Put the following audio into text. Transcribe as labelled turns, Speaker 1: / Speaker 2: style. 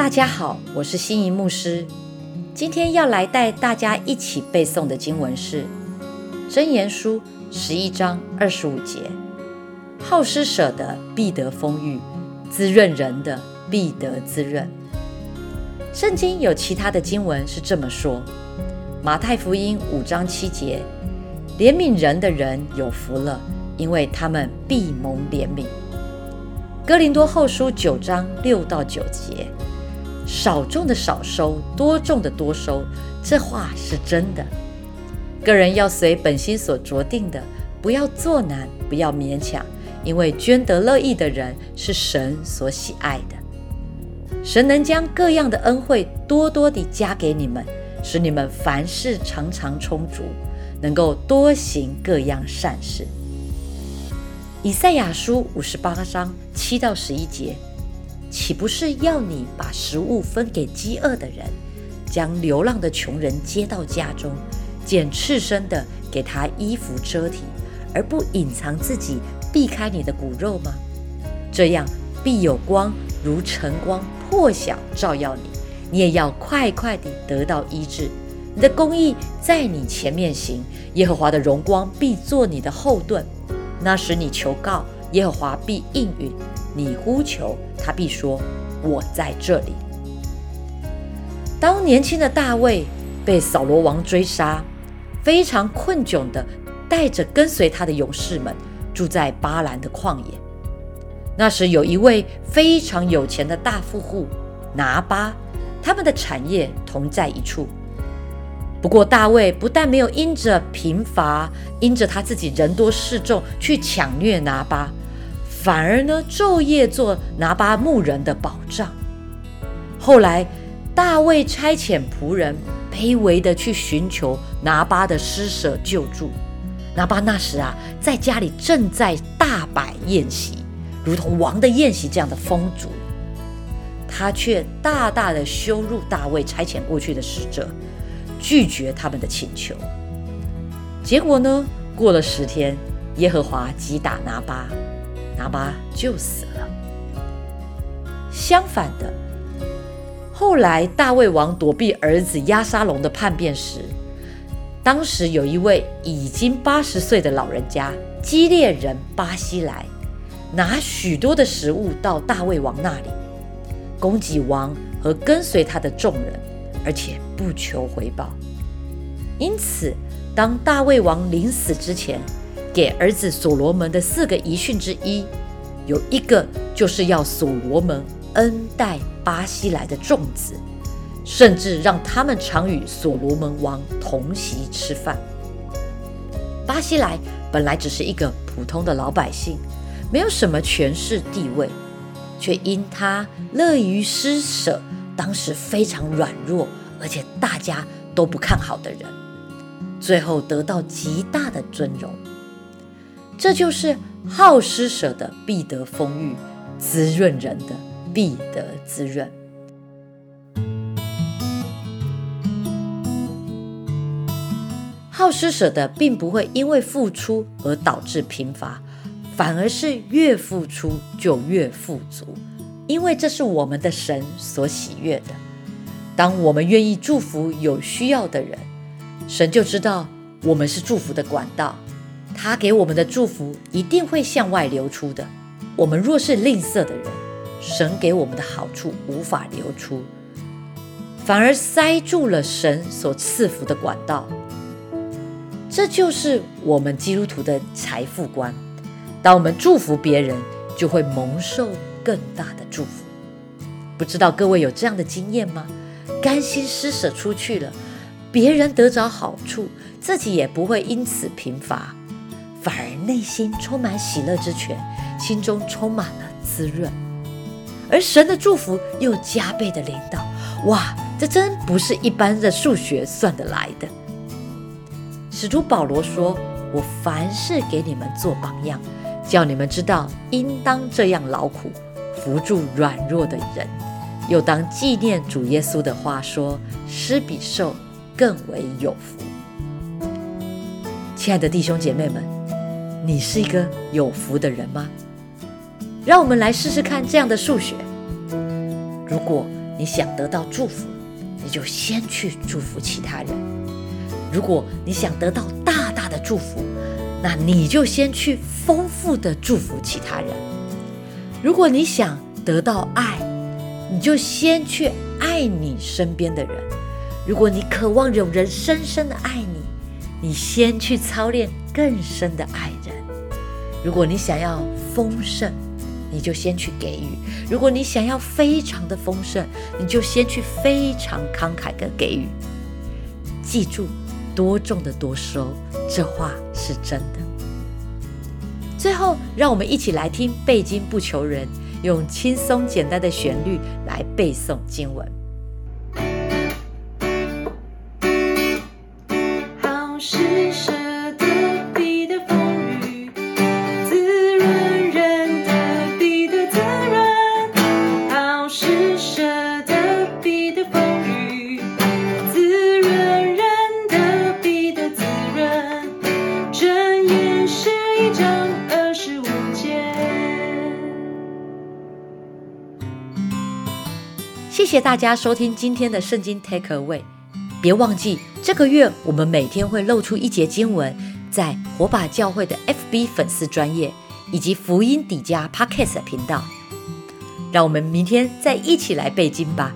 Speaker 1: 大家好，我是心仪牧师。今天要来带大家一起背诵的经文是《箴言书》十一章二十五节：“好施舍的必得丰裕，滋润人的必得滋润。”圣经有其他的经文是这么说：《马太福音》五章七节：“怜悯人的人有福了，因为他们必蒙怜悯。”《哥林多后书》九章六到九节。少种的少收，多种的多收，这话是真的。个人要随本心所着定的，不要做难，不要勉强，因为捐得乐意的人是神所喜爱的。神能将各样的恩惠多多地加给你们，使你们凡事常常充足，能够多行各样善事。以赛亚书五十八章七到十一节。岂不是要你把食物分给饥饿的人，将流浪的穷人接到家中，捡赤身的给他衣服遮体，而不隐藏自己，避开你的骨肉吗？这样必有光如晨光破晓照耀你，你也要快快地得到医治。你的公义在你前面行，耶和华的荣光必做你的后盾。那时你求告，耶和华必应允。你呼求，他必说：“我在这里。”当年轻的大卫被扫罗王追杀，非常困窘的带着跟随他的勇士们住在巴兰的旷野。那时有一位非常有钱的大富户拿巴，他们的产业同在一处。不过大卫不但没有因着贫乏，因着他自己人多势众去抢掠拿巴。反而呢，昼夜做拿巴牧人的保障。后来，大卫差遣仆人卑微的去寻求拿巴的施舍救助。拿巴那时啊，在家里正在大摆宴席，如同王的宴席这样的丰足。他却大大的羞辱大卫差遣过去的使者，拒绝他们的请求。结果呢，过了十天，耶和华击打拿巴。拿巴就死了。相反的，后来大卫王躲避儿子亚沙龙的叛变时，当时有一位已经八十岁的老人家基列人巴西来，拿许多的食物到大卫王那里，供给王和跟随他的众人，而且不求回报。因此，当大卫王临死之前，给儿子所罗门的四个遗训之一，有一个就是要所罗门恩待巴西来的众子，甚至让他们常与所罗门王同席吃饭。巴西来本来只是一个普通的老百姓，没有什么权势地位，却因他乐于施舍，当时非常软弱，而且大家都不看好的人，最后得到极大的尊荣。这就是好施舍的必得丰裕，滋润人的必得滋润。好施舍的并不会因为付出而导致贫乏，反而是越付出就越富足，因为这是我们的神所喜悦的。当我们愿意祝福有需要的人，神就知道我们是祝福的管道。他给我们的祝福一定会向外流出的。我们若是吝啬的人，神给我们的好处无法流出，反而塞住了神所赐福的管道。这就是我们基督徒的财富观。当我们祝福别人，就会蒙受更大的祝福。不知道各位有这样的经验吗？甘心施舍出去了，别人得着好处，自己也不会因此贫乏。反而内心充满喜乐之泉，心中充满了滋润，而神的祝福又加倍的领导。哇，这真不是一般的数学算得来的。使徒保罗说：“我凡事给你们做榜样，叫你们知道应当这样劳苦，扶助软弱的人，又当纪念主耶稣的话说：施比受更为有福。”亲爱的弟兄姐妹们。你是一个有福的人吗？让我们来试试看这样的数学：如果你想得到祝福，你就先去祝福其他人；如果你想得到大大的祝福，那你就先去丰富的祝福其他人；如果你想得到爱，你就先去爱你身边的人；如果你渴望有人深深的爱你，你先去操练更深的爱人；如果你想要丰盛，你就先去给予；如果你想要非常的丰盛，你就先去非常慷慨的给予。记住，多种的多收，这话是真的。最后，让我们一起来听背经不求人，用轻松简单的旋律来背诵经文。谢谢大家收听今天的圣经 Take Away，别忘记这个月我们每天会露出一节经文，在火把教会的 FB 粉丝专业以及福音底加 Podcast 频道，让我们明天再一起来背经吧。